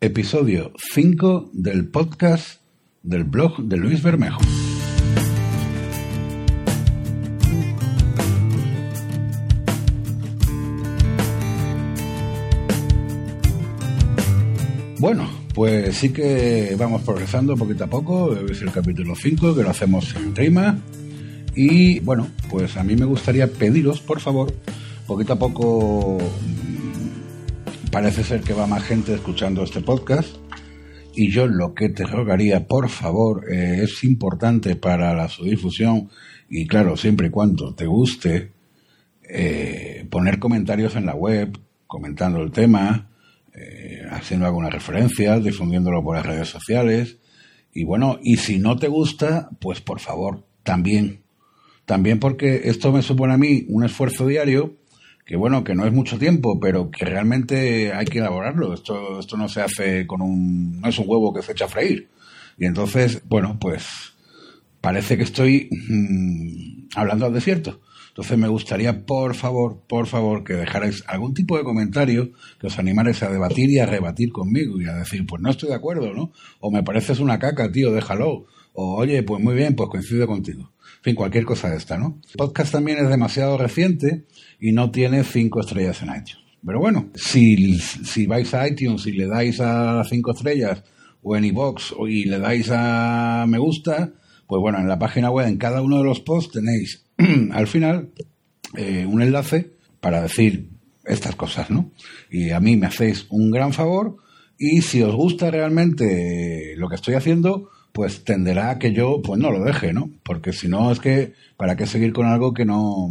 Episodio 5 del podcast del blog de Luis Bermejo. Bueno, pues sí que vamos progresando poquito a poco. Es el capítulo 5 que lo hacemos en rima. Y bueno, pues a mí me gustaría pediros, por favor, poquito a poco parece ser que va más gente escuchando este podcast y yo lo que te rogaría, por favor, eh, es importante para la su difusión y claro, siempre y cuando te guste, eh, poner comentarios en la web, comentando el tema, eh, haciendo algunas referencias, difundiéndolo por las redes sociales y bueno, y si no te gusta, pues por favor, también. También porque esto me supone a mí un esfuerzo diario que bueno, que no es mucho tiempo, pero que realmente hay que elaborarlo. Esto, esto no se hace con un, no es un huevo que se echa a freír. Y entonces, bueno, pues parece que estoy mm, hablando al desierto. Entonces me gustaría, por favor, por favor, que dejarais algún tipo de comentario que os animarais a debatir y a rebatir conmigo y a decir, pues no estoy de acuerdo, ¿no? O me pareces una caca, tío, déjalo. O oye, pues muy bien, pues coincido contigo. En fin, cualquier cosa de esta, ¿no? El podcast también es demasiado reciente y no tiene cinco estrellas en iTunes. Pero bueno, si, si vais a iTunes y le dais a cinco estrellas o en iBox y le dais a me gusta, pues bueno, en la página web, en cada uno de los posts tenéis al final eh, un enlace para decir estas cosas, ¿no? Y a mí me hacéis un gran favor y si os gusta realmente lo que estoy haciendo, pues tenderá a que yo pues no lo deje, ¿no? Porque si no es que para qué seguir con algo que no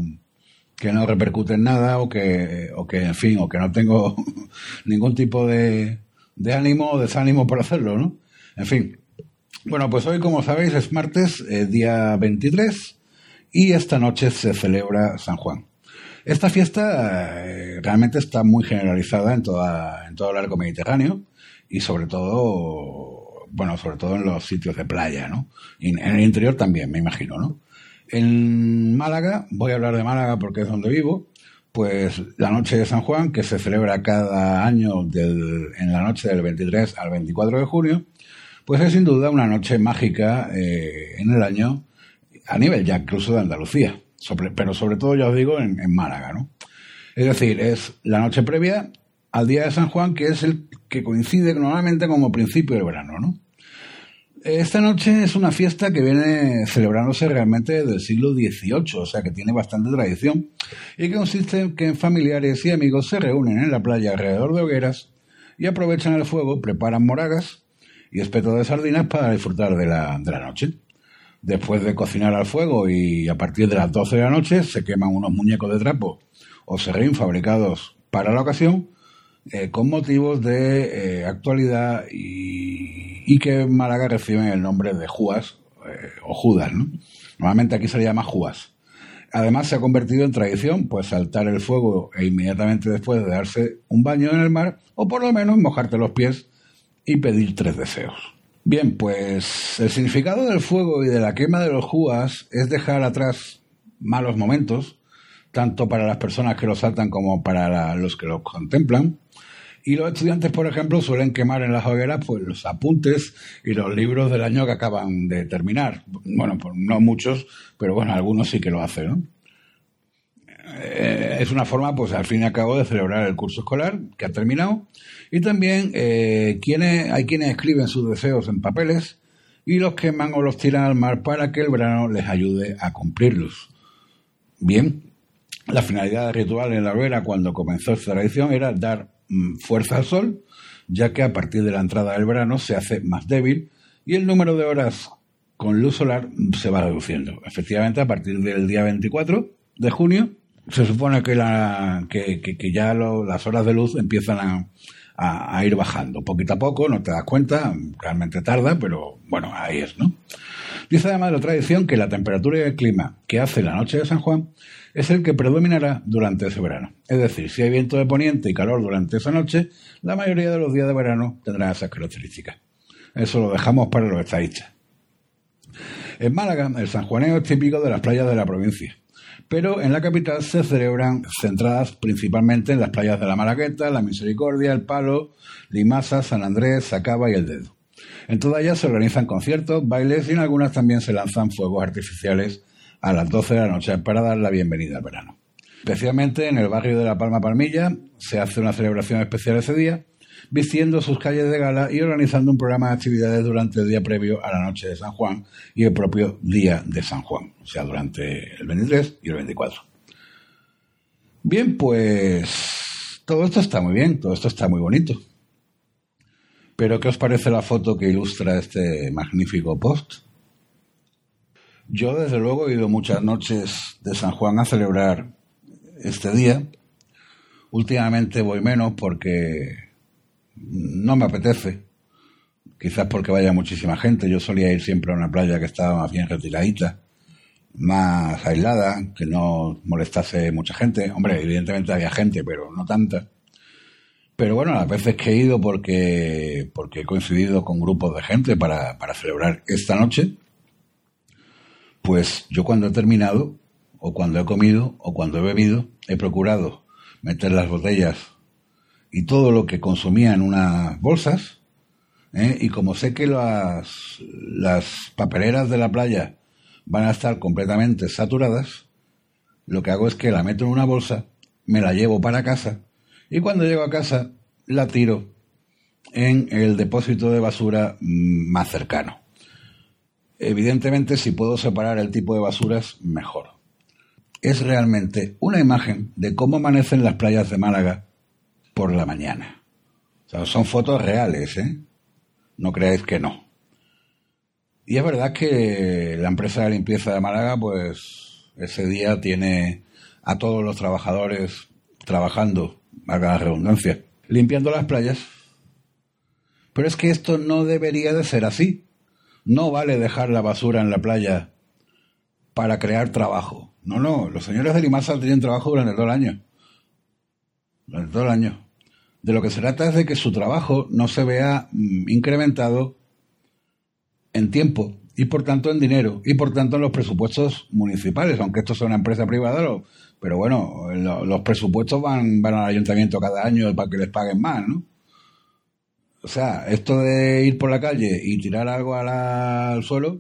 que no repercute en nada o que, o que, en fin, o que no tengo ningún tipo de, de ánimo o desánimo por hacerlo, ¿no? En fin. Bueno, pues hoy, como sabéis, es martes, eh, día 23, y esta noche se celebra San Juan. Esta fiesta eh, realmente está muy generalizada en, toda, en todo el arco mediterráneo y sobre todo, bueno, sobre todo en los sitios de playa, ¿no? En el interior también, me imagino, ¿no? En Málaga, voy a hablar de Málaga porque es donde vivo, pues la noche de San Juan, que se celebra cada año del, en la noche del 23 al 24 de junio, pues es sin duda una noche mágica eh, en el año a nivel ya incluso de Andalucía, pero sobre todo ya os digo en, en Málaga, ¿no? Es decir, es la noche previa al día de San Juan, que es el que coincide normalmente como principio del verano, ¿no? Esta noche es una fiesta que viene celebrándose realmente del siglo XVIII, o sea que tiene bastante tradición, y que consiste en que familiares y amigos se reúnen en la playa alrededor de hogueras y aprovechan el fuego, preparan moragas y espetos de sardinas para disfrutar de la, de la noche. Después de cocinar al fuego y a partir de las 12 de la noche se queman unos muñecos de trapo o serrín fabricados para la ocasión eh, con motivos de eh, actualidad y, que en Málaga reciben el nombre de Juas eh, o Judas, ¿no? Normalmente aquí se le llama Juas. Además se ha convertido en tradición pues saltar el fuego e inmediatamente después de darse un baño en el mar o por lo menos mojarte los pies y pedir tres deseos. Bien, pues el significado del fuego y de la quema de los juas es dejar atrás malos momentos, tanto para las personas que lo saltan como para los que lo contemplan, y los estudiantes, por ejemplo, suelen quemar en las hogueras pues, los apuntes y los libros del año que acaban de terminar. Bueno, pues no muchos, pero bueno, algunos sí que lo hacen. Eh, es una forma, pues al fin y al cabo, de celebrar el curso escolar que ha terminado. Y también eh, quienes, hay quienes escriben sus deseos en papeles y los queman o los tiran al mar para que el verano les ayude a cumplirlos. Bien, la finalidad ritual en la hoguera cuando comenzó esta tradición era dar Mm, fuerza al sol, ya que a partir de la entrada del verano se hace más débil y el número de horas con luz solar se va reduciendo. Efectivamente, a partir del día 24 de junio, se supone que, la, ya las horas de luz empiezan a, a, ir bajando, poquito a poco, no te das cuenta, realmente tarda, pero bueno, ahí es, ¿no? Dice además la tradición que la temperatura y el clima que hace la noche de San Juan es el que predominará durante ese verano. Es decir, si hay viento de poniente y calor durante esa noche, la mayoría de los días de verano tendrán esas características. Eso lo dejamos para los estadistas. En Málaga, el sanjuaneo es típico de las playas de la provincia, pero en la capital se celebran centradas principalmente en las playas de la Malagueta, la Misericordia, el Palo, Limasa, San Andrés, Sacaba y el Dedo. En todas ellas se organizan conciertos, bailes y en algunas también se lanzan fuegos artificiales a las 12 de la noche para dar la bienvenida al verano. Especialmente en el barrio de La Palma Palmilla se hace una celebración especial ese día, vistiendo sus calles de gala y organizando un programa de actividades durante el día previo a la noche de San Juan y el propio día de San Juan, o sea, durante el 23 y el 24. Bien, pues todo esto está muy bien, todo esto está muy bonito. Pero, ¿qué os parece la foto que ilustra este magnífico post? Yo, desde luego, he ido muchas noches de San Juan a celebrar este día. Últimamente voy menos porque no me apetece. Quizás porque vaya muchísima gente. Yo solía ir siempre a una playa que estaba más bien retiradita, más aislada, que no molestase mucha gente. Hombre, evidentemente había gente, pero no tanta. Pero bueno, las veces que he ido porque, porque he coincidido con grupos de gente para, para celebrar esta noche, pues yo cuando he terminado, o cuando he comido, o cuando he bebido, he procurado meter las botellas y todo lo que consumía en unas bolsas, ¿eh? y como sé que las, las papeleras de la playa van a estar completamente saturadas, lo que hago es que la meto en una bolsa, me la llevo para casa y cuando llego a casa, la tiro en el depósito de basura más cercano. Evidentemente, si puedo separar el tipo de basuras, mejor. Es realmente una imagen de cómo amanecen las playas de Málaga por la mañana. son fotos reales, ¿eh? No creáis que no. Y es verdad que la empresa de limpieza de Málaga, pues ese día tiene a todos los trabajadores trabajando haga la redundancia, limpiando las playas. Pero es que esto no debería de ser así. No vale dejar la basura en la playa para crear trabajo. No, no, los señores de Limasa tienen trabajo durante todo el año. Durante todo el año. De lo que se trata es de que su trabajo no se vea mm, incrementado en tiempo y por tanto en dinero y por tanto en los presupuestos municipales, aunque esto sea una empresa privada, pero bueno, los presupuestos van, van al ayuntamiento cada año para que les paguen más, ¿no? O sea, esto de ir por la calle y tirar algo al suelo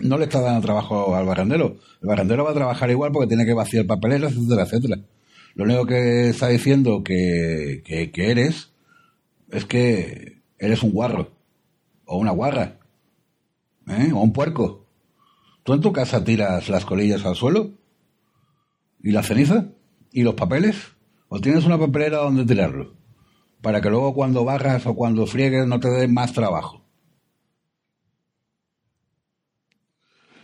no le está dando trabajo al barrendero. El barrendero va a trabajar igual porque tiene que vaciar papeleras, etcétera, etcétera. Lo único que está diciendo que, que, que eres es que eres un guarro o una guarra ¿eh? o un puerco. ¿Tú en tu casa tiras las colillas al suelo? ¿Y la ceniza? ¿Y los papeles? ¿O tienes una papelera donde tirarlo? Para que luego cuando barras o cuando friegues no te dé más trabajo.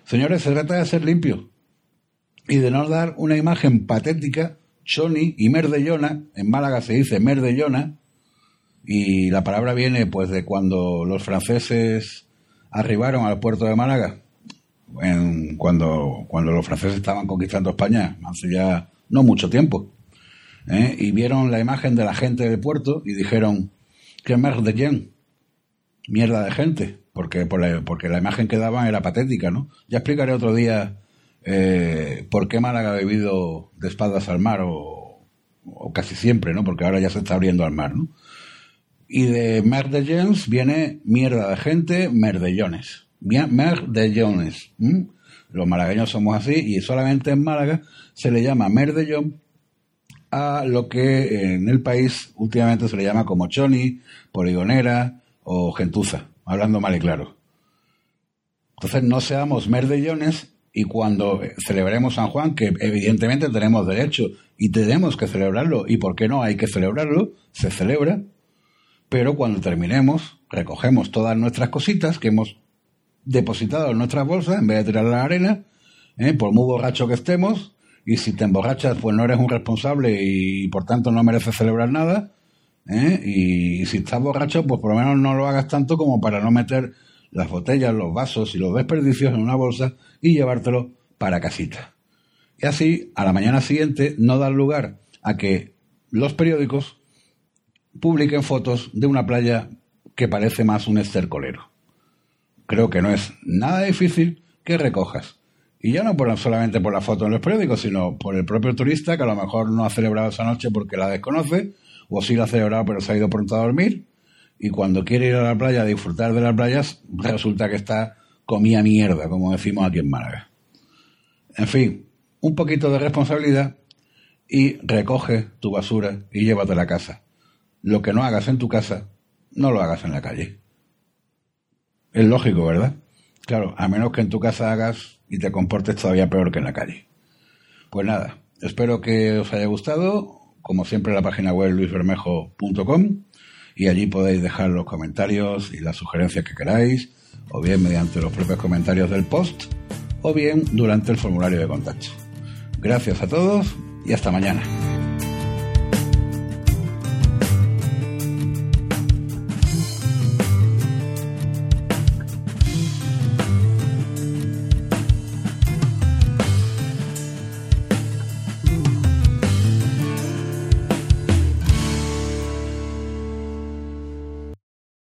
Señores, se trata de ser limpio y de no dar una imagen patética, choni y merdellona. En Málaga se dice merdellona y la palabra viene pues de cuando los franceses arribaron al puerto de Málaga cuando, cuando los franceses estaban conquistando España, hace ya no mucho tiempo. ¿eh? Y vieron la imagen de la gente del puerto y dijeron, ¿qué merde de quién? Mierda de gente, porque, por la, porque la imagen que daban era patética, ¿no? Ya explicaré otro día eh, por qué Málaga ha bebido de espaldas al mar o, o, casi siempre, ¿no? Porque ahora ya se está abriendo al mar, ¿no? Y de merde viene mierda de gente, merdellones. Mer de Jones. Los malagueños somos así y solamente en Málaga se le llama Merdellón a lo que en el país últimamente se le llama como choni, poligonera o gentuza, hablando mal y claro. Entonces no seamos merdellones y cuando celebremos San Juan, que evidentemente tenemos derecho y tenemos que celebrarlo, y por qué no hay que celebrarlo, se celebra, pero cuando terminemos recogemos todas nuestras cositas que hemos depositado en nuestras bolsas en vez de tirar la arena, ¿eh? por muy borracho que estemos, y si te emborrachas, pues no eres un responsable y por tanto no mereces celebrar nada, ¿eh? Y, si estás borracho, pues por lo menos no lo hagas tanto como para no meter las botellas, los vasos y los desperdicios en una bolsa y llevártelo para casita. Y así, a la mañana siguiente, no da lugar a que los periódicos publiquen fotos de una playa que parece más un estercolero. Creo que no es nada difícil que recojas. Y ya no por, solamente por la foto en los periódicos, sino por el propio turista que a lo mejor no ha celebrado esa noche porque la desconoce, o sí la ha celebrado pero se ha ido pronto a dormir, y cuando quiere ir a la playa a disfrutar de las playas, resulta que está comía mierda, como decimos aquí en Málaga. En fin, un poquito de responsabilidad y recoge tu basura y llévate a la casa. Lo que no hagas en tu casa, no lo hagas en la calle. Es lógico, ¿verdad? Claro, a menos que en tu casa hagas y te comportes todavía peor que en la calle. Pues nada, espero que os haya gustado. Como siempre, la página web luisbermejo.com y allí podéis dejar los comentarios y las sugerencias que queráis, o bien mediante los propios comentarios del post, o bien durante el formulario de contacto. Gracias a todos y hasta mañana.